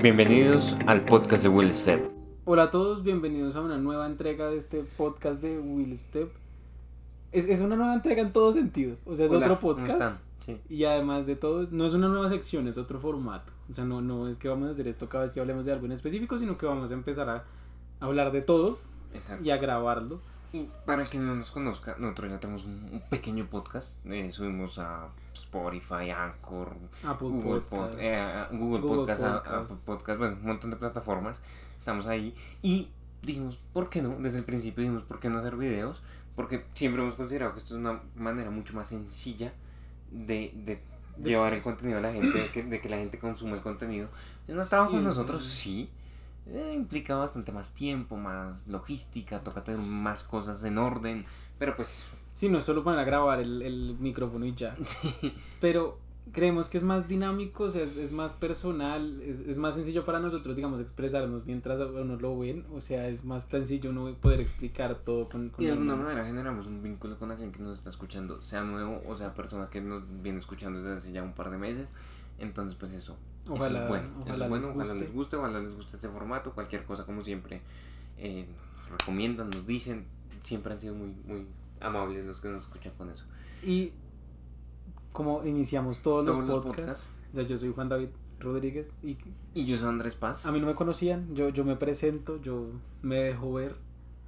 Bienvenidos al podcast de Will Step. Hola a todos, bienvenidos a una nueva entrega de este podcast de Will Step. Es, es una nueva entrega en todo sentido, o sea, es Hola, otro ¿cómo podcast. están? Sí. Y además de todo, no es una nueva sección, es otro formato. O sea, no, no es que vamos a hacer esto cada vez que hablemos de algo en específico, sino que vamos a empezar a hablar de todo Exacto. y a grabarlo. Y para quien no nos conozca, nosotros ya tenemos un, pequeño podcast. eh, subimos a Spotify, Anchor, Apple Google, Podcast. Pod- eh, Google, Google Podcast. Apple Podcast, bueno, un montón de plataformas. Estamos ahí. Y dijimos, ¿por qué no? Desde el principio dijimos, ¿por qué no hacer videos? Porque siempre hemos considerado que esto es una manera mucho más sencilla de, de De- llevar el contenido a la gente, de que, de que la gente consuma el contenido. Es un trabajo Sí, con nosotros, sí. Eh, implica bastante más tiempo, más logística, toca tener más cosas en orden, pero pues Sí, no es solo poner a grabar el, el micrófono y ya. Pero creemos que es más dinámico, o sea, es, es más personal, es, es más sencillo para nosotros, digamos, expresarnos mientras uno lo ven. O sea, es más sencillo uno poder explicar todo con... con y de alguna manera generamos un vínculo con alguien que nos está escuchando, sea nuevo o sea persona que nos viene escuchando desde hace ya un par de meses. Entonces, pues eso, eso Ojalá, es bueno, eso ojalá es bueno, les ojalá guste. les guste, ojalá les guste este formato, cualquier cosa como siempre eh, recomiendan, nos dicen, siempre han sido muy, muy amables los que nos escuchan con eso. Y como iniciamos todos, Todos los los podcasts, podcasts. yo soy Juan David Rodríguez y Y yo soy Andrés Paz. a mí no me conocían, yo, yo me presento, yo me dejo ver,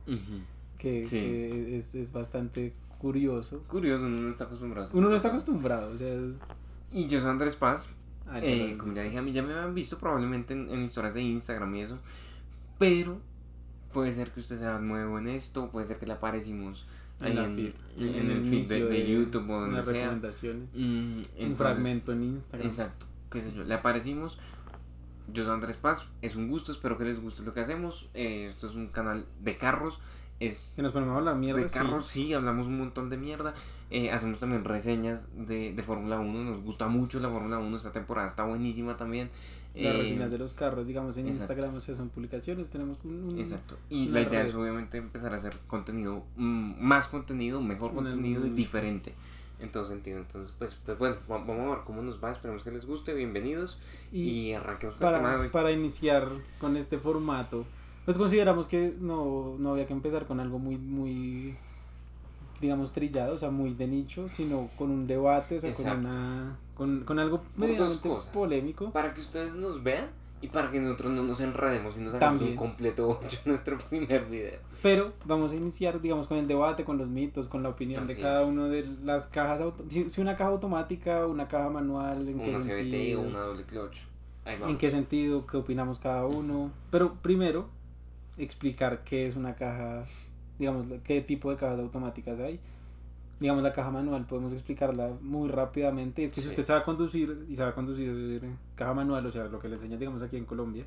Ujú. que, Sí. que es, es bastante curioso. Curioso, uno no está acostumbrado. Uno no está acostumbrado, o sea... Y yo soy Andrés Paz, Eh, perdón. como ya dije, a mí ya me habían visto probablemente en, en historias de Instagram y eso. Pero puede ser que usted sea nuevo en esto, puede ser que le aparecimos En ahí en, feed, en en el feed de, de YouTube o donde sea. recomendaciones. Mm, un entonces, fragmento en Instagram. Exacto, qué sé yo, le aparecimos. Yo soy Andrés Paz, es un gusto, espero que les guste lo que hacemos. Eh, esto es un canal de carros, es Que nos ponemos a hablar mierda. de sí. carros, sí. hablamos un montón de mierda. Eh, hacemos también reseñas de, de Fórmula 1. Nos gusta mucho la Fórmula 1. Esta temporada está buenísima también. Las Eh, reseñas de los carros, digamos, en exacto. Instagram, o sea, son publicaciones. Tenemos un. un- Exacto. Y la idea red. es obviamente empezar a hacer contenido, mm, más contenido, mejor Una- contenido y diferente. En todo sentido. Entonces, pues, pues bueno, va- vamos a ver cómo nos va. Esperemos que les guste. Bienvenidos. Y, Y, arranquemos con el tema de para, hoy. para iniciar con este formato, pues consideramos que no, no había que empezar con algo muy, muy, digamos, trillado, o sea, muy de nicho, sino con un debate, o sea, con, Exacto. una, con, con algo medianamente cosas. polémico. Para que ustedes nos vean y para que nosotros no nos enredemos y nos hagamos También. un completo ocho en nuestro primer video. Pero vamos a iniciar, digamos, con el debate, con los mitos, con la opinión Así de cada es. uno de las cajas. si, si una caja automática, una caja manual, en qué Una CBT sentido. una doble clutch. ¿En qué sentido? ¿Qué opinamos cada uno? Pero primero, explicar qué es una caja, digamos, qué tipo de cajas automáticas hay. Digamos, la caja manual, podemos explicarla muy rápidamente. Es que si Sí. usted sabe conducir y sabe conducir caja manual, o sea, lo que le enseñan, digamos, aquí en Colombia,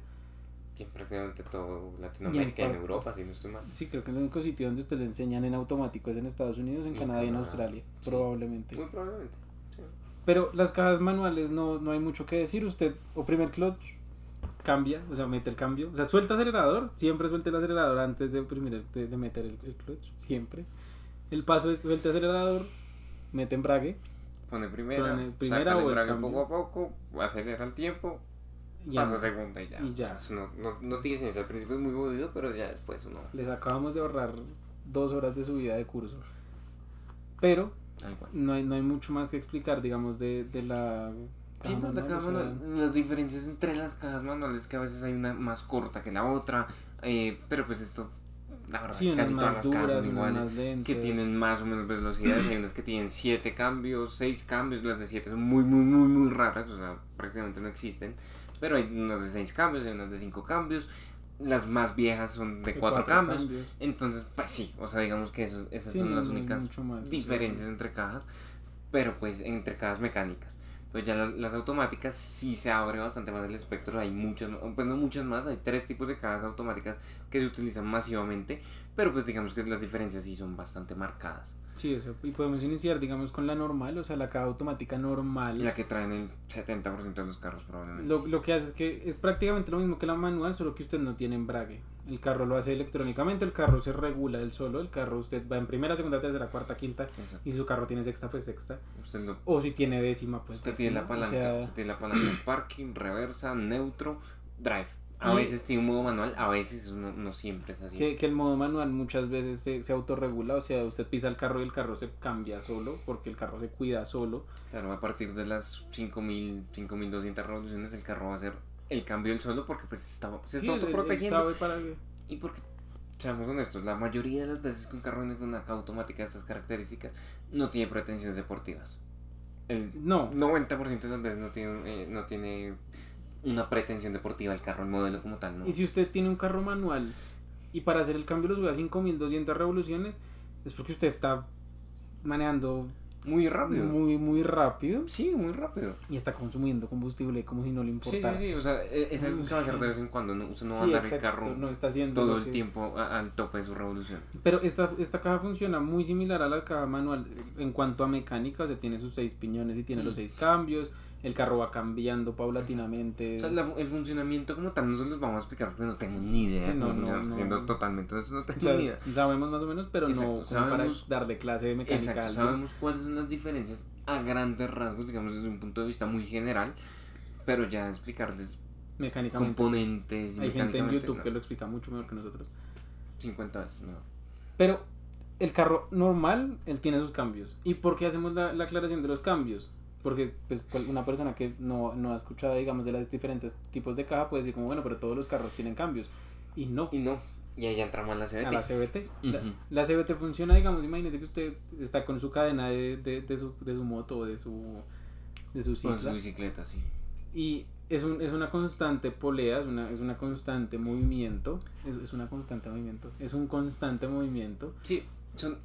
Y en prácticamente todo Latinoamérica y en par- Europa, si no estoy mal. sí, creo que el único sitio donde usted le enseñan en automático es en Estados Unidos, en Y en Canadá y en Australia, sí. probablemente. Muy probablemente. sí. Pero las cajas manuales no, no hay mucho que decir. Usted, o primer clutch, cambia, o sea, mete el cambio. O sea, suelta acelerador, siempre suelte el acelerador antes de, oprimir el- de, de meter el, el clutch, siempre. El paso es suelte acelerador, mete embrague Pone primera, Pone primera o el poco a poco, acelera el tiempo, pasa segunda y ya. y ya. O sea, eso no, no, no tiene ciencia. Al principio es muy jodido, pero ya después uno. Les acabamos de ahorrar dos horas de su vida de curso. Pero no hay, no hay mucho más que explicar, digamos, de, de la Sí, caja manual, o sea, manual, las diferencias entre las cajas manuales que a veces hay una más corta que la otra, eh, pero pues esto, la verdad, sí, casi todas las cajas son iguales. que tienen más o menos velocidades, hay unas que tienen 7 cambios, 6 cambios, las de 7 son muy, muy, muy, muy raras, o sea, prácticamente no existen, pero hay unas de 6 cambios, hay unas de 5 cambios, las más viejas son de de 4 cuatro cambios, entonces, pues sí, o sea, digamos que eso- esas Sí, son no, las no únicas diferencias entre cajas, pero pues entre cajas mecánicas. Pues ya las, automáticas sí se abre bastante más el espectro, hay muchas, pues no muchas más, hay tres tipos de cajas automáticas que se utilizan masivamente, pero pues digamos que las diferencias sí son bastante marcadas. Sí, o sea, y podemos iniciar, digamos, con la normal, o sea, la caja automática normal. La que traen el 70% de los carros probablemente. Lo, lo que hace es que es prácticamente lo mismo que la manual, solo que usted no tiene embrague. El carro lo hace electrónicamente, el carro se regula él solo, el carro usted va en primera, segunda, tercera, cuarta, quinta, Exacto. y si su carro tiene sexta, pues sexta. Usted, lo- O si tiene décima, pues usted tiene la o palanca, sea, usted tiene la palanca parking, reversa, neutro drive. A veces tiene un modo manual, a veces no, no siempre es así. Que, que el modo manual muchas veces se, se autorregula, o sea, usted pisa el carro y el carro se cambia solo, porque el carro se cuida solo. Claro, a partir de las 5000, 5200 revoluciones el carro va a hacer el cambio del solo porque pues está, se Sí, está él- él autoprotegiendo. sabe para qué. Y porque, seamos honestos, la mayoría de las veces que un carro viene con una caja automática de estas características no tiene pretensiones deportivas. El No, 90% de las veces no tiene, eh, no tiene una pretensión deportiva el carro, el modelo como tal, ¿no? y si usted tiene un carro manual y para hacer el cambio lo sube a 5200 revoluciones, es porque usted está manejando Muy rápido. muy, muy rápido Sí, muy rápido. y está consumiendo combustible como si no le Sí, importara. sí, sí, o sea, e- es algo que va a hacer de vez en cuando, ¿no? Usted no va a Sí, andar el carro no está haciendo todo el que- tiempo al tope de su revolución. Pero esta, esta caja funciona muy similar a la caja manual en cuanto a mecánica, o sea, tiene sus seis piñones y tiene Mm. los seis cambios, el carro va cambiando paulatinamente. O sea, la- el funcionamiento como tal no se los vamos a explicar porque no tengo ni idea. Sí, no, no, funciona, no. Siendo totalmente honesto, no tengo O sea, ni idea. sabemos más o menos, pero Exacto, no sabemos- para darle clase de mecánica. Exacto, sabemos cuáles son las diferencias a grandes rasgos, digamos desde un punto de vista muy general, pero ya explicarles mecánicamente. componentes Hay gente en mecánicamente, YouTube no. que lo explica mucho mejor que nosotros. 50 veces mejor. Pero el carro normal, él tiene sus cambios. ¿Y por qué hacemos la, la aclaración de los cambios? Porque pues, cual- una persona que no, no ha escuchado, digamos, de los diferentes tipos de caja puede decir como, bueno, pero todos los carros tienen cambios. Y no. Y no, y ahí ya entramos a la CBT. a la CBT. La- la, CBT funciona, digamos, imagínese que usted está con su cadena de, de, de su, de su moto o de su, de su Con su bicicleta, sí. y es, un, es una constante polea, es una, es una constante movimiento, es, es una constante movimiento, es un constante movimiento. Sí, son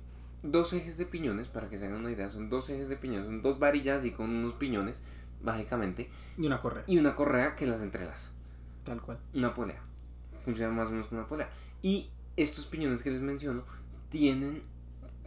dos ejes de piñones, para que se hagan una idea, son dos ejes de piñones, son dos varillas y con unos piñones, básicamente, Y una correa, y una correa que las entrelaza. tal cual. Una polea. Funciona más o menos como una polea. Y estos piñones que les menciono tienen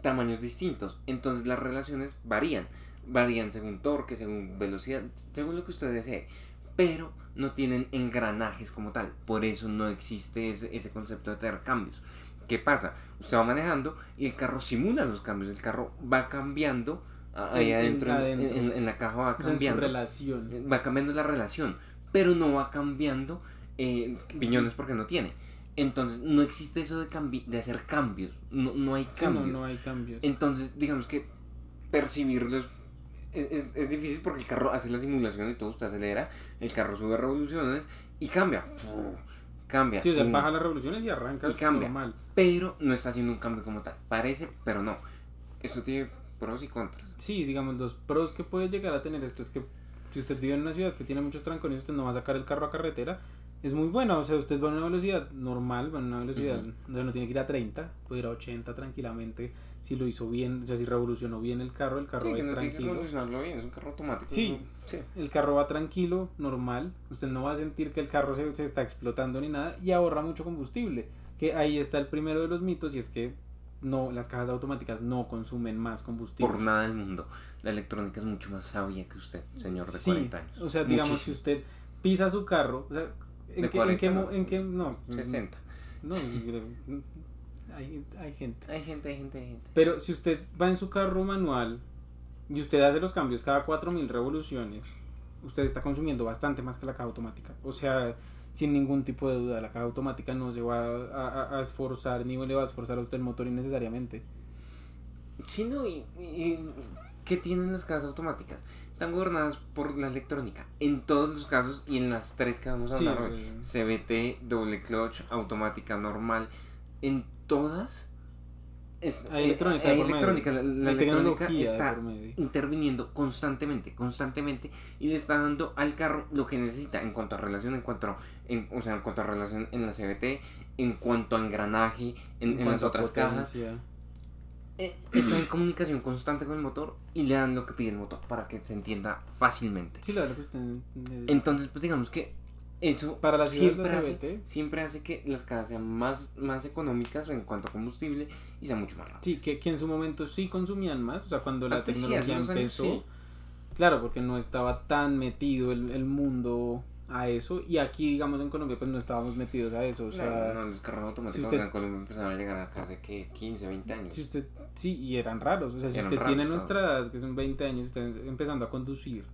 tamaños distintos. Entonces las relaciones varían. Varían según torque, según velocidad, según lo que usted desee. Pero no tienen engranajes como tal. Por eso no existe ese, ese concepto de tener cambios. ¿Qué pasa? Usted va manejando y el carro simula los cambios. El carro va cambiando ah, ahí En- en- adentro, en, adentro. en- en la caja va su cambiando relación. va cambiando la relación, pero no va cambiando eh, piñones porque no tiene. Entonces, no existe eso de, cambi- de hacer cambios, no, no hay Sí, no, cambios. no hay cambios. Entonces, digamos que percibirlos es, es, es difícil porque el carro hace la simulación y todo, usted acelera, el carro sube revoluciones y cambia. Cambia. Sí, o sea, baja las revoluciones y arranca Y cambia. normal. Pero no está haciendo un cambio como tal. Parece, pero no. Esto tiene pros y contras. Sí, digamos, los pros que puede llegar a tener esto es que si usted vive en una ciudad que tiene muchos trancones, usted no va a sacar el carro a carretera, es muy bueno, o sea, usted va a una velocidad normal, va a una velocidad, o sea, no tiene que ir a 30, puede ir a 80 tranquilamente, si lo hizo bien, o sea, si revolucionó bien el carro, el carro Sí, va que tiene que tranquilo. revolucionarlo bien, es un carro automático. Sí. ¿no? sí. El carro va tranquilo, normal, usted no va a sentir que el carro se, se está explotando ni nada y ahorra mucho combustible, que ahí está el primero de los mitos y es que no las cajas automáticas no consumen más combustible. Por nada del mundo. La electrónica es mucho más sabia que usted, señor de Sí, 40 años. O sea, digamos, Muchísimo. usted pisa su carro, o sea, ¿en qué, en qué, 40 mo- no, en qué- no, 60. no, hay, hay gente. Hay gente, hay gente, hay gente. Pero si usted va en su carro manual y usted hace los cambios cada 4000 revoluciones, usted está consumiendo bastante más que la caja automática. O sea, sin ningún tipo de duda, la caja automática no se va a, a- a esforzar ni le va a esforzar a usted el motor innecesariamente. Sí, no, y, y- ¿qué tienen las casas automáticas? Están gobernadas por la electrónica. En todos los casos y en las tres que vamos a Sí, hablar o hoy. CBT, doble clutch, automática normal. En todas. es- Hay eh, electrónica hay electrónica. La, electrónica está interviniendo constantemente, constantemente y le está dando al carro lo que necesita en cuanto a relación, en cuanto, en, o sea, en cuanto a relación en la CBT, en cuanto a engranaje, en, en las otras cajas. potencia. Está en comunicación constante con el motor y le dan lo que pide el motor para que se entienda fácilmente. Sí, verdad que necesita. Entonces, pues digamos que eso Para la siempre, hace, siempre hace que las cajas sean más, más económicas en cuanto a combustible y sean mucho más rápidas. Sí, que, que en su momento sí consumían más, o sea, cuando la Antes tecnología años empezó, sí. claro, porque no estaba tan metido el, el mundo a eso, y aquí, digamos, en Colombia, pues no estábamos metidos a eso, o sea, no, no, los carros automáticos si usted- en Colombia empezaron a llegar acá hace que 15, 20 años. si usted, sí, y eran raros, o sea, si usted raros, tiene nuestra edad, que son 20 años, está empezando a conducir,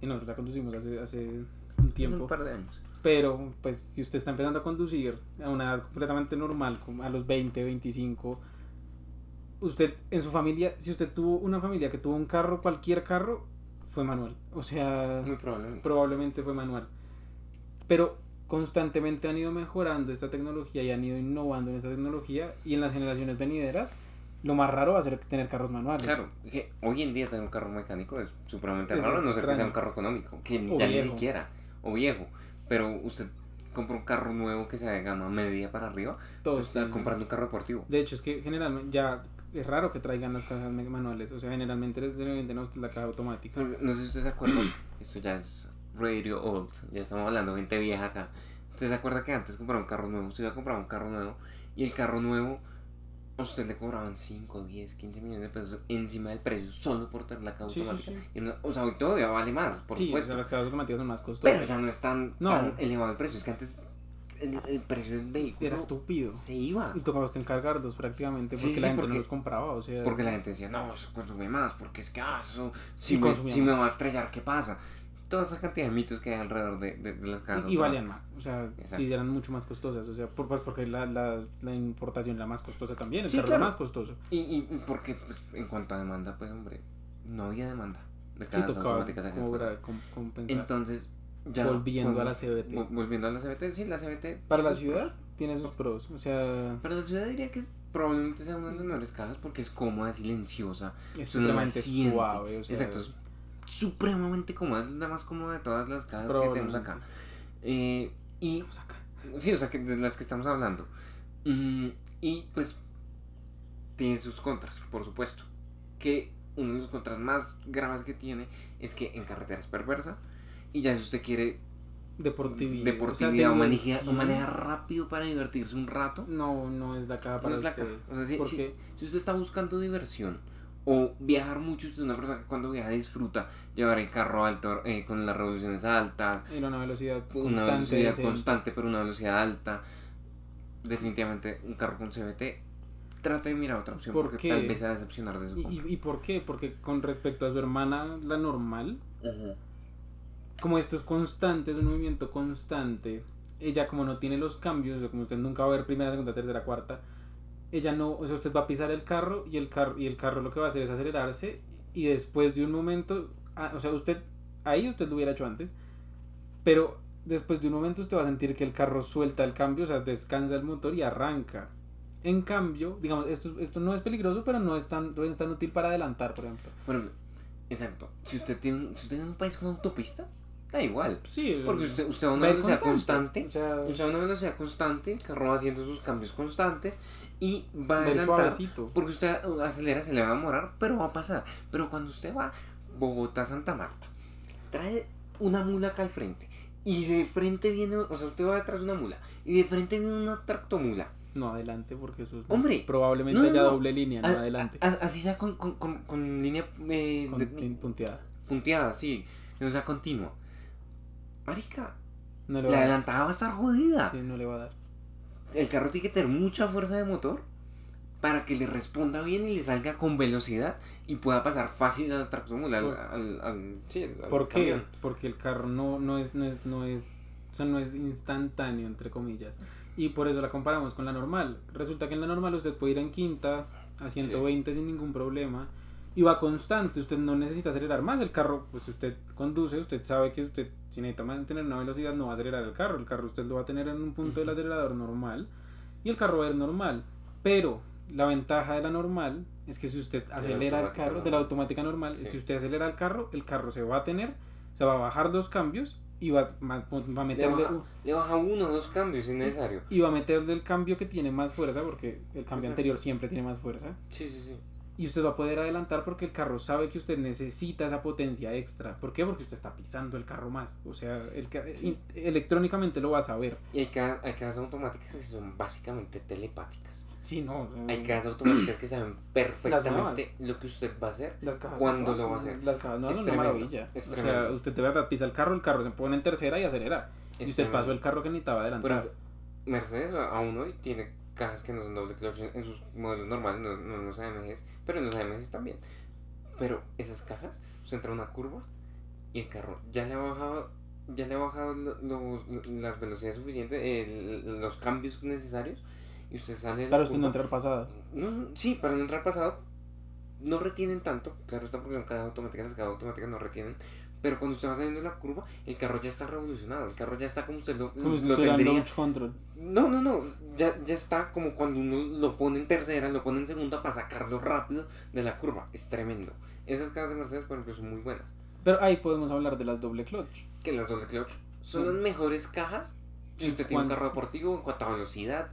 y nosotros la conducimos hace, hace un tiempo. Un par de años. Pero, pues, si usted está empezando a conducir a una edad completamente normal, como a los 20, 25, usted en su familia, si usted tuvo una familia que tuvo un carro, cualquier carro, fue manual. O sea, Muy probablemente. probablemente fue manual. Pero constantemente han ido mejorando esta tecnología y han ido innovando en esta tecnología y en las generaciones venideras lo más raro va a ser tener carros manuales. Claro, que hoy en día tener un carro mecánico es supremamente raro, a no ser que sea un carro económico, que O ya ni viejo. siquiera, o viejo. Pero usted compra un carro nuevo que sea de gama media para arriba, usted está comprando un carro deportivo. De hecho, es que generalmente ya es raro que traigan las cajas manuales. O sea, generalmente les venden a usted la caja automática. No sé si ustedes se acuerdan, esto ya es radio old, ya estamos hablando de gente vieja acá. ¿Usted se acuerda que antes compraba un carro nuevo? Usted iba a comprar un carro nuevo y el carro nuevo a usted le cobraban 5, 10, 15 millones de pesos encima del precio solo por tener la caja Sí, sí, automática. sí. No- o sea, hoy todavía vale más, por sí, o supuesto. sea, las cajas automáticas son más costosas. Pero ya no es tan, No. tan elevado el precio. Es que antes el, el precio del vehículo Era estúpido. se iba. Y tocaba usted encargarlos prácticamente Sí, porque sí, la gente porque- no los compraba. O sea, Porque la gente decía, no, eso consume más, porque es que ah, eso, si, Sí, me, si me va a estrellar, ¿qué pasa? Toda esa cantidad de mitos que hay alrededor de, de, de las casas. y, y valían más. O sea, Exacto. sí, eran mucho más costosas. O sea, por, pues porque la, la, la importación era más costosa también. El Sí, carro claro. era más costoso. Y, y, porque, pues, en cuanto a demanda, pues, hombre, no había demanda de Sí, casas tocaba cobrar, compensar. Entonces, ya. Volviendo a la CBT. vol- Volviendo a la CBT, sí, la CBT. Para la ciudad tiene sus pros. O sea, Para la ciudad diría que probablemente sea una de las mejores cajas porque es cómoda, silenciosa. es siente. suave. O sea, Exacto, es supremamente cómoda, es la más cómoda de todas las cajas que tenemos acá. Eh, y acá. sí, o sea, que de las que estamos hablando. Mm, y pues tiene sus contras, por supuesto. Que uno de los contras más graves que tiene es que en carretera es perversa. Y ya si usted quiere Deportividad. deportividad o, maneja, o diversión, maneja rápido para divertirse un rato, No, no es la caja para no es la usted. caja. O sea, si, si- Porque si usted está buscando diversión o viajar mucho, usted es una persona que cuando viaja disfruta llevar el carro alto eh, con las revoluciones altas, era una velocidad una constante. velocidad decente. constante pero una velocidad alta. Definitivamente un carro con CVT. Trata de mirar otra opción ¿Por porque qué? tal vez se va a decepcionar de su ¿Y, compra. y, y por qué? Porque con respecto a su hermana, la normal, como esto es constante, es un movimiento constante, ella como no tiene los cambios, como usted nunca va a ver primera, segunda, tercera, cuarta, ella no, o sea, usted va a pisar el carro y el carro, y el carro lo que va a hacer es acelerarse y después de un momento, ah, o sea, usted, ahí usted lo hubiera hecho antes, pero después de un momento usted va a sentir que el carro suelta el cambio, o sea, descansa el motor y arranca. En cambio, digamos, esto, esto no es peligroso, pero no es tan, no es tan útil para adelantar, por ejemplo. Ejemplo, exacto. Si usted tiene un, si usted tiene un país con autopista, da igual. Sí, Porque usted, usted va a una va velocidad constante. O sea, O sea, a una velocidad constante, el carro va haciendo sus cambios constantes y va a adelantar. Porque usted acelera, se le va a demorar, pero va a pasar. Pero cuando usted va Bogotá-Santa Marta, trae una mula acá al frente. Y de frente viene, o sea, usted va detrás de una mula. Y de frente viene una tractomula. No, adelante, porque eso es. Hombre, Probablemente no, no, haya no. doble línea, no A- adelante. a- así sea con, con, con, con línea eh, de- punteada. punteada, sí. O sea, continua. Marica, No le la va a dar. adelantada va a estar jodida. Sí, no le va a dar. El carro tiene que tener mucha fuerza de motor para que le responda bien y le salga con velocidad y pueda pasar fácil al tractomula, al, al, al- sí, al ¿Por qué? Porque el carro no, no es, no es, no es, o sea, no es instantáneo, entre comillas. Y por eso la comparamos con la normal. Resulta que en la normal usted puede ir en quinta a 120 sin ningún problema. Y va constante, usted no necesita acelerar más. El carro, pues usted conduce, usted sabe que usted, si necesita mantener una velocidad, no va a acelerar el carro. El carro usted lo va a tener en un punto del acelerador normal. Y el carro va a ir normal. Pero la ventaja de la normal es que si usted acelera el carro, de la normal. automática normal, Sí. si usted acelera el carro, el carro se va a tener, se va a bajar dos cambios y va, ma- va a Le meterle baja, le baja uno o dos cambios si es necesario. y va a meterle el cambio que tiene más fuerza porque el cambio Exacto. anterior siempre tiene más fuerza Sí, sí, sí. Y usted va a poder adelantar porque el carro sabe que usted necesita esa potencia extra. ¿Por qué? Porque usted está pisando el carro más. O sea, el Sí. electrónicamente lo va a saber. Y hay, ca- hay cajas automáticas que son básicamente telepáticas. Sí, no. sea, Hay cajas automáticas que saben perfectamente lo que usted va a hacer. Las cajas ¿Cuándo lo va a hacer? Las cajas nuevas Es una maravilla. es o sea, usted de verdad pisa el carro, el carro se pone en tercera y acelera. Es y usted tremendo. pasó el carro que necesitaba adelantar. ejemplo, Mercedes aún hoy tiene cajas que no son doble clutch en sus modelos normales, no, no en los AMGs, pero en los AMGs también. Pero esas cajas, usted entra a una curva y el carro ya le ha bajado ya le ha bajado lo- los- las velocidades suficientes, los cambios necesarios, y usted sale Para usted no curva. entrar pasada. No, no, sí, para no entrar pasado, no retienen tanto, claro está porque son cajas automáticas, las cajas automáticas no retienen, pero cuando usted va saliendo de la curva, el carro ya está revolucionado, el carro ya está como usted lo, Como si lo en tendría. launch control. No, no, no, ya, ya está como cuando uno lo pone en tercera, lo pone en segunda para sacarlo rápido de la curva, es tremendo. Esas cajas de Mercedes, por ejemplo, son muy buenas. Pero ahí podemos hablar de las doble clutch. Que las doble clutch son Sí. las mejores cajas si ¿En usted tiene un carro deportivo en cuanto a velocidad,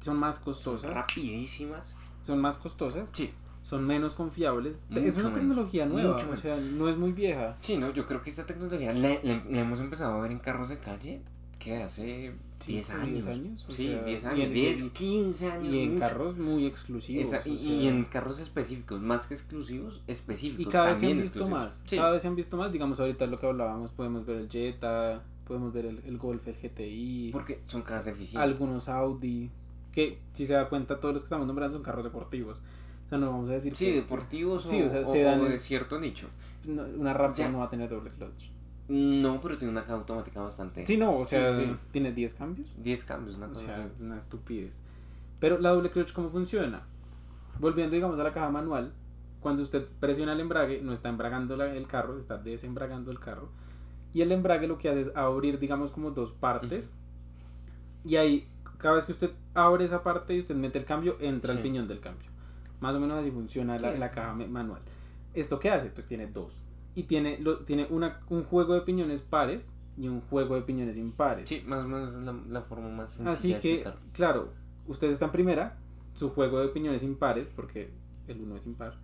Son más son costosas. rapidísimas. Son más costosas. Sí. Son menos confiables. Mucho es una menos, tecnología nueva. mucho O sea, no es muy vieja. Sí, no, yo creo que esta tecnología la, la- la hemos empezado a ver en carros de calle que hace 10 Cinco, años. 10 años, Sí, sea, 10 y años, en- 10, y- 15 años. Y en mucho. carros muy exclusivos. Esa- y, o sea, y en carros específicos, más que exclusivos, específicos. y cada vez se han visto exclusivos. más. Sí. Cada vez se han visto más. Digamos, ahorita lo que hablábamos, podemos ver el Jetta, podemos ver el, el Golf, el GTI, Porque son cajas eficientes. algunos Audi. Que si se da cuenta, todos los que estamos nombrando son carros deportivos. O sea, no vamos a decir Sí, que deportivos Sí, o, o sea, o- sedanes- o de cierto nicho. una Raptor Ya. no va a tener doble clutch. No, pero tiene una caja automática bastante. Sí, no, o sea, Sí, sí. tiene 10 cambios. 10 cambios, una O cosa sea, así. una estupidez. Pero la doble clutch, ¿cómo funciona? Volviendo, digamos, a la caja manual, cuando usted presiona el embrague, no está embragando la- el carro, está desembragando el carro. Y el embrague lo que hace es abrir, digamos, como dos partes. Y ahí, cada vez que usted abre esa parte y usted mete el cambio, entra el piñón del cambio. Más o menos así funciona la, la caja manual. ¿Esto qué hace? Pues tiene dos. Y tiene, lo, tiene una, un juego de piñones pares y un juego de piñones impares. Sí, más o menos es la, la forma más sencilla Así de que, claro, usted está en primera, su juego de opiniones impares, porque el uno es impar,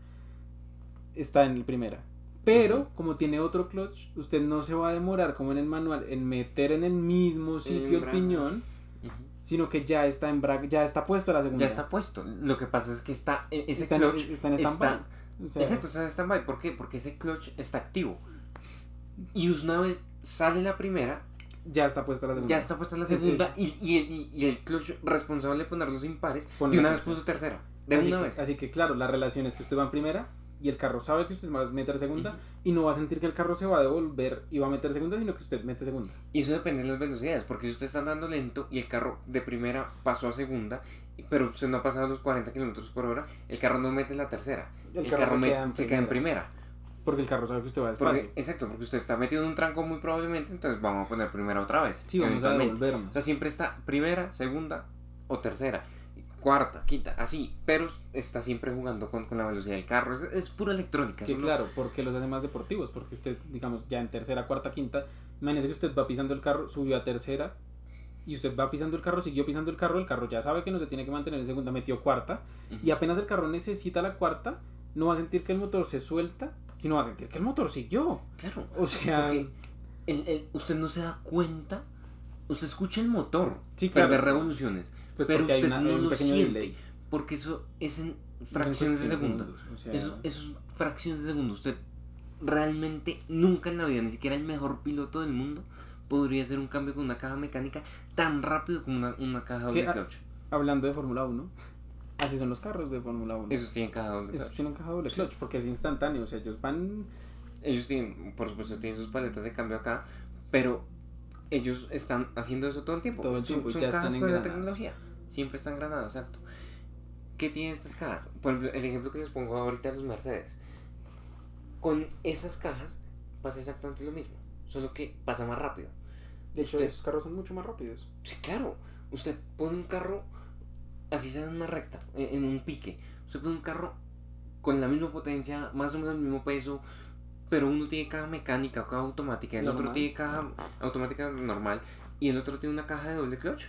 está en el primera. Pero, como tiene otro clutch, usted no se va a demorar, como en el manual, en meter en el mismo sitio el piñón, Ujú. Sino que ya está en bra- ya está puesto la segunda. Ya está puesto. Lo que pasa es que está e- ese está, en, clutch está en está- stand-by. O sea, Exacto, está en stand-by. ¿Por qué? Porque ese clutch está activo. Y una vez sale la primera, Ya está puesta la segunda. ya está puesta la segunda es- y, y, y- y el clutch responsable de poner los impares, de una vez puso tercera. De así una que, vez. Así que, claro, la relación es que usted va en primera y el carro sabe que usted va a meter segunda y no va a sentir que el carro se va a devolver y va a meter segunda, sino que usted mete segunda. Y eso depende de las velocidades, porque si usted está andando lento y el carro de primera pasó a segunda, pero usted no ha pasado los 40 kilómetros por hora, el carro no mete la tercera. El El, carro carro, se queda en se queda en primera. Porque el carro sabe que usted va despacio. Porque, exacto, porque usted está metido en un tranco muy probablemente, entonces vamos a poner primera otra vez. Sí, vamos a eventualmente. O devolvernos. sea, siempre está primera, segunda o tercera, cuarta, quinta, así, pero está siempre jugando con, con la velocidad del carro. Es, es pura electrónica. Sí, no- claro, porque los hace más deportivos. Porque usted, digamos, ya en tercera, cuarta, quinta, imagínese que usted va pisando el carro, subió a tercera, y usted va pisando el carro, siguió pisando el carro, el carro ya sabe que no se tiene que mantener en segunda, metió cuarta, y apenas el carro necesita la cuarta, no va a sentir que el motor se suelta, sino va a sentir que el motor siguió. Claro. O sea, el- el- usted no se da cuenta, usted escucha el motor Sí, claro. perder revoluciones, pues pero usted una- no lo siente, delay. porque eso es en Es en fracciones de segundo. o sea, Eso, eso es fracciones de segundo. Usted realmente nunca en la vida, ni siquiera el mejor piloto del mundo, podría hacer un cambio con una caja mecánica tan rápido como una, una caja ah, clutch. Hablando de Fórmula 1, así son los carros de Fórmula 1. Esos tienen caja doble Esos clutch. tienen caja doble clutch porque es instantáneo, o sea, ellos van Ellos tienen, por supuesto, tienen sus paletas de cambio acá, pero ellos están haciendo eso todo el tiempo. Todo el Son- tiempo y son ya están engranadas. tecnología. Siempre están granadas, exacto. ¿Qué tienen estas cajas? Por ejemplo, el ejemplo que les pongo ahorita de los Mercedes. Con esas cajas pasa exactamente lo mismo, solo que pasa más rápido. De hecho, Usted- esos carros son mucho más rápidos. Sí, claro. Usted pone un carro, así sea en una recta, en, en un pique. Usted pone un carro con la misma potencia, más o menos el mismo peso, pero uno tiene caja mecánica o caja automática, el otro Normal. tiene caja automática normal y el otro tiene una caja de doble clutch.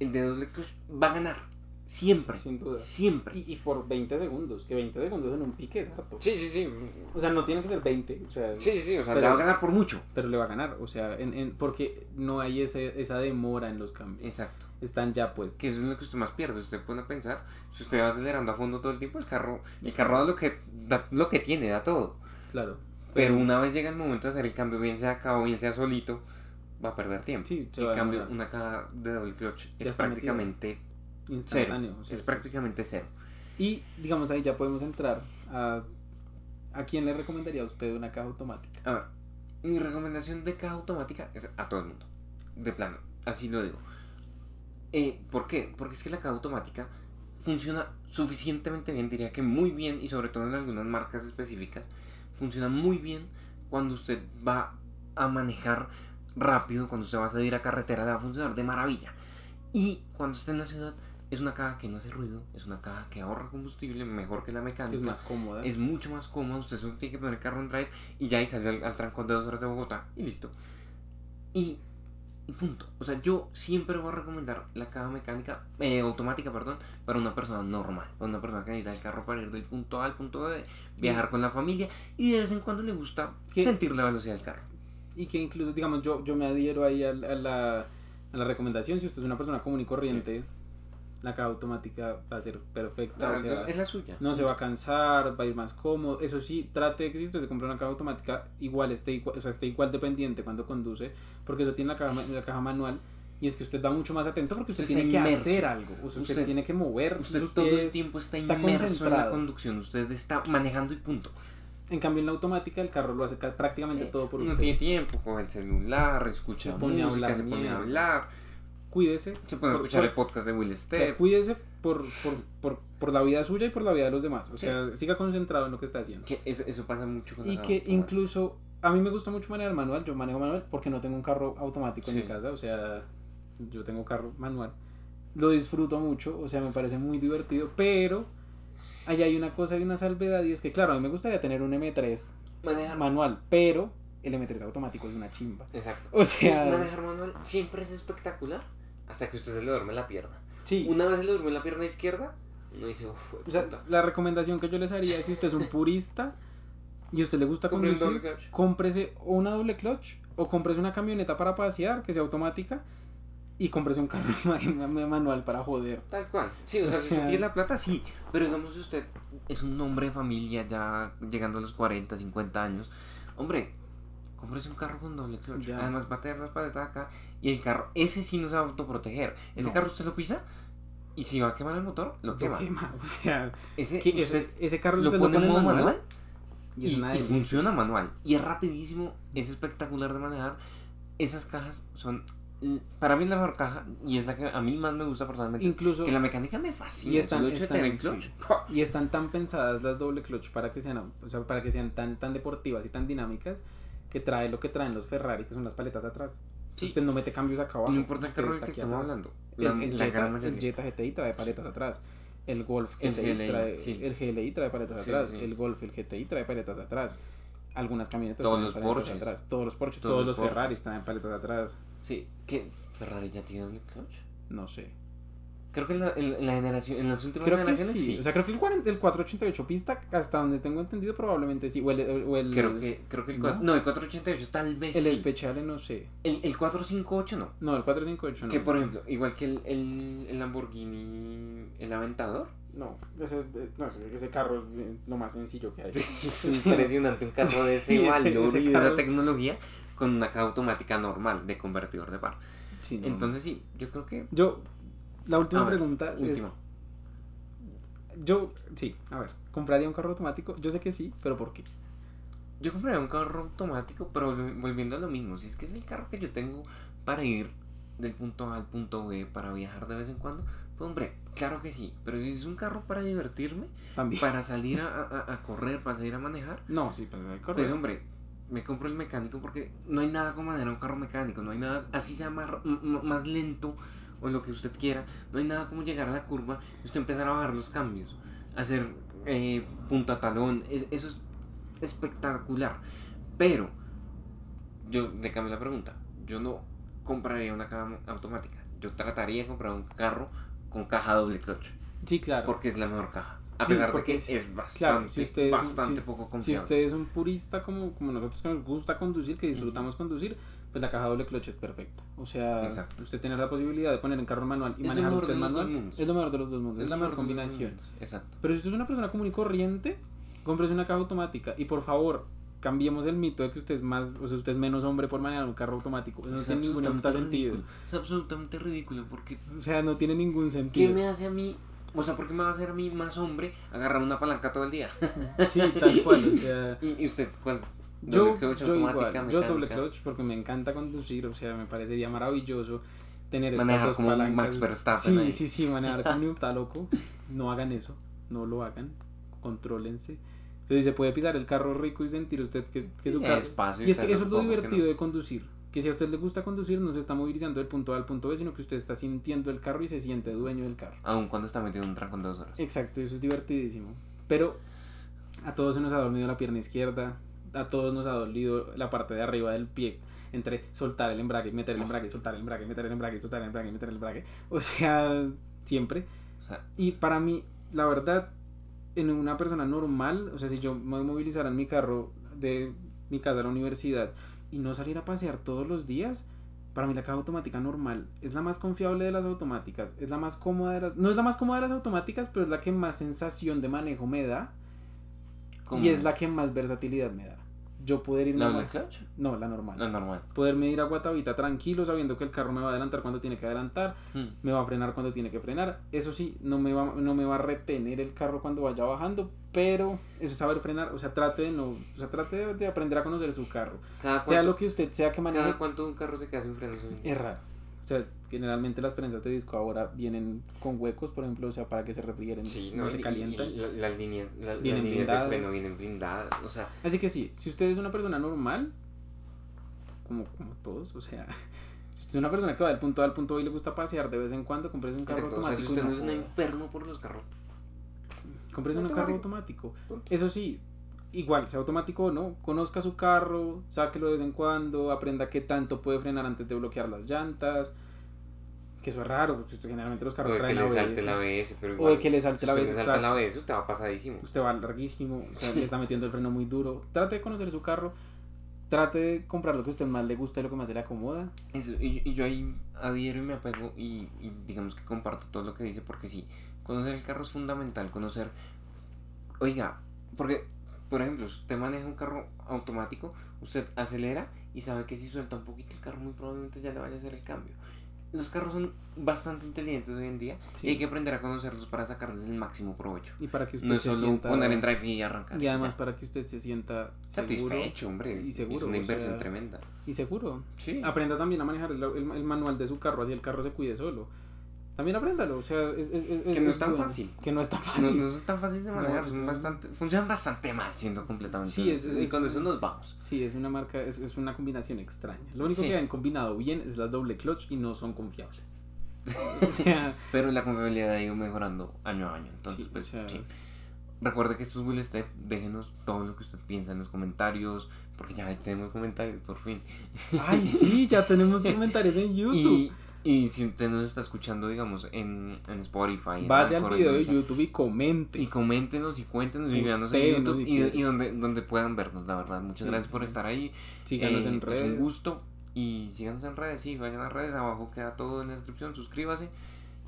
El de doble clutch va a ganar. Siempre. Sí, sin duda. Siempre. Y, y por 20 segundos, que 20 segundos en un pique es harto. Sí, sí, sí. O sea, no tiene que ser 20, o sea, Sí, sí, sí. O sea, Pero- le va a ganar por mucho. pero le va a ganar, o sea, en, en- porque no hay ese, esa demora en los cambios. Exacto. Están ya puestos. Que eso es lo que usted más pierde. Usted pone a pensar, si usted va acelerando a fondo todo el tiempo, el carro, el carro da lo que, da lo que tiene, da todo. Claro. Pero una vez llega el momento de hacer el cambio, bien sea o bien sea solito, va a perder tiempo. Sí, en cambio, una caja de doble clutch Ya es prácticamente cero. instantáneo. o sea, Es prácticamente cero. Y digamos ahí ya podemos entrar a a quién le recomendaría a usted una caja automática. A ver, mi recomendación de caja automática es a todo el mundo. De plano, así lo digo. Eh, ¿Por qué? Porque es que la caja automática funciona suficientemente bien, diría que muy bien, y sobre todo en algunas marcas específicas, funciona muy bien cuando usted va a manejar rápido, cuando usted va a salir a carretera, le va a funcionar de maravilla. Y cuando esté en la ciudad, es una caja que no hace ruido, es una caja que ahorra combustible mejor que la mecánica. Es más cómoda. Es mucho más cómoda, usted solo tiene que poner el carro en drive y ya y salió al, al trancón de dos horas de Bogotá y listo. Y, y punto. O sea, yo siempre voy a recomendar la caja mecánica, eh, automática, perdón, para una persona normal, para una persona que necesita el carro para ir del punto A al punto B, viajar con la familia y de vez en cuando le gusta ¿Qué? sentir la velocidad del carro. Y que incluso, digamos, yo, yo me adhiero ahí a, a la, a la recomendación. Si usted es una persona común y corriente, la caja automática va a ser perfecta. No, o sea, es la suya. no se va a cansar, va a ir más cómodo. Eso sí, trate de que si usted se compra una caja automática, igual esté igual, o sea, esté igual dependiente cuando conduce, porque eso tiene la caja, la caja manual. Y es que usted va mucho más atento porque usted, Usted tiene que inmerso. hacer algo. Usted, Usted- tiene que mover. Usted sus todo el tiempo está, está inmerso en la conducción, usted está manejando y punto. En cambio, en la automática, el carro lo hace ca- prácticamente Sí, todo por no usted. tiene tiempo, coge el celular, escucha Se pone a música, hablar se pone a hablar, Cuídese. se a Por- escuchar por- el podcast de Will O sea, Step. cuídese por, por, por, por la vida suya y por la vida de los demás. O sea, siga concentrado en lo que está haciendo. Que eso, eso pasa mucho con Y la que incluso a mí me gusta mucho manejar manual. Yo manejo manual porque no tengo un carro automático en mi casa. O sea, yo tengo carro manual. Lo disfruto mucho. O sea, me parece muy divertido. Pero ahí hay una cosa y una salvedad. Y es que, claro, a mí me gustaría tener un M3 Manejar manual. Pero el M3 automático es una chimba. Exacto. O sea, Manejar manual siempre es espectacular hasta que usted se le duerme la pierna. sí. Una vez se le duerme la pierna izquierda, uno dice, uff, O sea, la recomendación que yo les haría es si usted es un purista y a usted le gusta conducir, cómprese una doble clutch o cómprese una camioneta para pasear que sea automática y cómprese un carro ma- ma- manual para joder. Tal cual. Sí, o sea, si usted tiene la plata, sí. Pero digamos, si usted es un hombre de familia ya llegando a los 40, 50 años, hombre, cómprese un carro con doble clutch. Ya. Además, va a tener las paletas acá. Y el carro, ese sí no se va a autoproteger. Ese No. carro usted lo pisa y si va a quemar el motor, lo Lo quema. quema, O sea, Ese, usted ese, ese carro lo pone en modo manual, manual y y, y funciona manual. Y es rapidísimo, es espectacular de manejar. Esas cajas son. Para mí es la mejor caja y es la que a mí más me gusta personalmente. Incluso que la mecánica me fascina. Y están- el están- el sí. y están tan pensadas las doble clutch para que sean, o sea, para que sean tan tan deportivas y tan dinámicas que trae lo que traen los Ferrari, que son las paletas atrás. Sí. Usted no mete cambios acá abajo. No importa el carro que estamos atrás. hablando. El, La, el la Jetta, el. Jetta GTI trae paletas atrás. El Golf El GTI GLI, trae, sí. el GLI trae paletas atrás. El Golf, el GTI trae paletas atrás. Algunas camionetas Todos los Porsches. atrás. Todos los Porsches, Todos todos, los Porsches. Ferraris traen paletas atrás. Sí, que Ferrari ya tiene doble clutch. No sé. Creo que en la, en, en la generación, en las últimas Creo que generaciones sí. sí. O sea, creo que el, 40 el 488 pista, hasta donde tengo entendido, probablemente sí. O el, o el, creo que, creo que el, ¿no? no, el 488 tal vez el sí. Speciale, no sé. El, el 458 no. No, el 458 no. Que por ejemplo, igual que el, el, el Lamborghini, el Aventador. No, ese, eh, no, ese, carro es eh, lo más sencillo que hay. Es impresionante un carro de ese Sí, valor ese y de esa tecnología con una caja automática normal de convertidor de par. Sí, no. Entonces sí, yo creo que Yo, la última ver, pregunta última. es... Yo, sí, a ver, ¿compraría un carro automático? Yo sé que sí, pero ¿por qué? Yo compraría un carro automático, pero volvi- volviendo a lo mismo, si es que es el carro que yo tengo para ir del punto A al punto B, para viajar de vez en cuando, pues hombre, claro que sí, pero si es un carro para divertirme, También. para salir a, a- a correr, para salir a manejar, No, sí, pues hay que pues correr. hombre, me compro el mecánico porque no hay nada como manejar un carro mecánico, no hay nada, así sea más, más lento o lo que usted quiera, no hay nada como llegar a la curva y usted empezar a bajar los cambios, hacer eh, punta talón, es- eso es espectacular. Pero, yo le cambio la pregunta, yo no compraría una caja automática, yo trataría de comprar un carro con caja doble clutch, Sí, claro. porque es la mejor caja. A Sí, pesar de que si- es bastante, claro, si usted es un- bastante si- poco Si confiable. usted es un purista como, como nosotros que nos gusta conducir, que disfrutamos conducir, pues la caja doble clutch es perfecta. O sea, Exacto. usted tiene la posibilidad de poner en carro manual y Es manejar usted manual. Es lo mejor de los dos mundos. Es, la mejor combinación. Exacto. Pero si usted es una persona común y corriente, cómprese una caja automática. Y por favor, cambiemos el mito de que usted es más, o sea, usted es menos hombre por manejar un carro automático. Eso no Es tiene ningún sentido. ridículo. Es absolutamente ridículo porque O sea, no tiene ningún ¿qué sentido. me hace a mí? O sea, ¿por qué me va a hacer a mí más hombre agarrar una palanca todo el día? Sí, tal cual. O sea, ¿Y, usted cuál? Yo, Doble clutch, yo automática, igual, yo doble clutch porque me encanta conducir, o sea, me parecería maravilloso tener estas Manejar dos como palancas. Max Verstappen Sí, ahí. sí, sí, manejar como un está loco. No hagan eso, no lo hagan, contrólense. Pero si se puede pisar el carro rico y sentir usted que, que su carro... despacio, Y es que eso es lo loco, ¿por qué divertido no? de conducir. Que si a usted le gusta conducir, no se está movilizando del punto A al punto B, sino que usted está sintiendo el carro y se siente dueño del carro. Aun cuando está metido en un trancón de dos horas. Exacto, eso es divertidísimo. Pero a todos se nos ha dormido la pierna izquierda, a todos nos ha dolido la parte de arriba del pie, entre soltar el embrague, meter el embrague, soltar el embrague, meter el embrague, soltar el embrague, meter el embrague. O sea, siempre. O sea, Y para mí, la verdad, en una persona normal, o sea, si yo me movilizara en mi carro de mi casa a la universidad y no saliera a pasear todos los días, para mí la caja automática normal es la más confiable de las automáticas, es la más cómoda de las... No es la más cómoda de las automáticas, pero es la que más sensación de manejo me da y es la que más versatilidad me da. Yo poder irme... ¿La a- clutch? No, la normal. La normal. Poderme ir a Guatavita tranquilo sabiendo que el carro me va a adelantar cuando tiene que adelantar, Hmm. me va a frenar cuando tiene que frenar. Eso sí, no me va, no me va a retener el carro cuando vaya bajando, pero eso es saber frenar. O sea, trate de no, o sea, trate de, de aprender a conocer su carro. Cada Sea cuánto, lo que usted sea que maneje, cada cuánto un carro se queda sin frenos es raro. O sea, generalmente las prensas de disco ahora vienen con huecos, por ejemplo, o sea, para que se refrigeren, Sí, no, no, se y- calientan. y la- las líneas, la- las Vienen líneas de blindadas. freno vienen blindadas. O sea, Así que sí, si usted es una persona normal, como, como todos, o sea, si usted es una persona que va del punto A al punto B y le gusta pasear de vez en cuando, compres un carro exacto, o sea, si automático. usted no es un enfermo por los carros. Compres un Automático. carro automático. Punto. Eso sí, igual, sea automático o no, conozca su carro, sáquelo de vez en cuando, aprenda qué tanto puede frenar antes de bloquear las llantas. Que eso es raro, porque usted- generalmente los O carros de que traen le ABS. salte la ABS, pero O de que le salte la si ABS, le salta la ABS, usted va pasadísimo. Usted va larguísimo, o sea, le está metiendo el freno muy duro. Trate de conocer su carro, trate de comprar lo que a usted más le gusta y lo que más se le acomoda. Eso, y, y yo ahí adhiero y me apego y, y digamos que comparto todo lo que dice porque sí, conocer el carro es fundamental, conocer, oiga, porque, por ejemplo, si usted maneja un carro automático, usted acelera y sabe que si suelta un poquito el carro muy probablemente ya le vaya a hacer el cambio. Los carros son bastante inteligentes hoy en día Sí. y hay que aprender a conocerlos para sacarles el máximo provecho. Y para que usted No se solo sienta... poner en drive y arrancar. Y además ya. para que usted se sienta satisfecho, hombre. y seguro, Es una inversión sea, tremenda. Y seguro. Sí. Aprenda también a manejar el, el- el manual de su carro, así el carro se cuide solo. También apréndalo, o sea, es, es, es- Que no es tan bueno. fácil. Que no es tan No, fácil. no son tan fáciles de manejar, No, son sí. bastante, funcionan bastante mal siendo completamente Sí, es- es- y con eso nos vamos. Sí, es una marca, es, es una combinación extraña. Lo único Sí. que han combinado bien es las doble clutch y no son confiables. o sea, Pero la confiabilidad ha ido mejorando año a año. Entonces, Sí, pues, o sea- sí. Recuerde que esto es Will Step. Déjenos todo lo que usted piensa en los comentarios. Porque ya tenemos comentarios, por fin. ay, sí, ya tenemos comentarios en YouTube. Y, y si usted nos está escuchando, digamos, en, en Spotify, en Vaya al en video de YouTube y comente. Y coméntenos y cuéntenos y veanos en YouTube y, donde, donde puedan vernos, la verdad. Muchas Sí, gracias por estar ahí. Síganos Eh, en Es un redes. gusto. Y síganos en redes, sí, vayan a redes, abajo queda todo en la descripción, suscríbase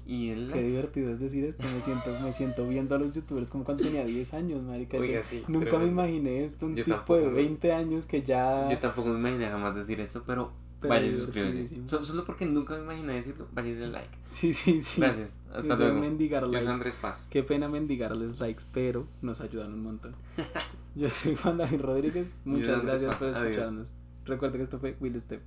y Qué divertido es decir esto, me siento, me siento viendo a los youtubers como cuando tenía 10 años, marica. Yo Oiga, sí, Nunca me imaginé esto, un Yo tipo tampoco, de ¿no? 20 años que ya... Yo tampoco me imaginé jamás decir esto, pero, Pero vaya y. So- solo porque nunca me imaginé decirlo, vaya y like. Sí, sí, sí. Gracias, hasta Eso luego. mendigar Yo soy. Andrés Paz. Qué pena mendigarles likes, pero nos ayudan un montón. Yo soy Juan David Rodríguez. Muchas gracias por Adiós. escucharnos. Recuerda que esto fue Will Step.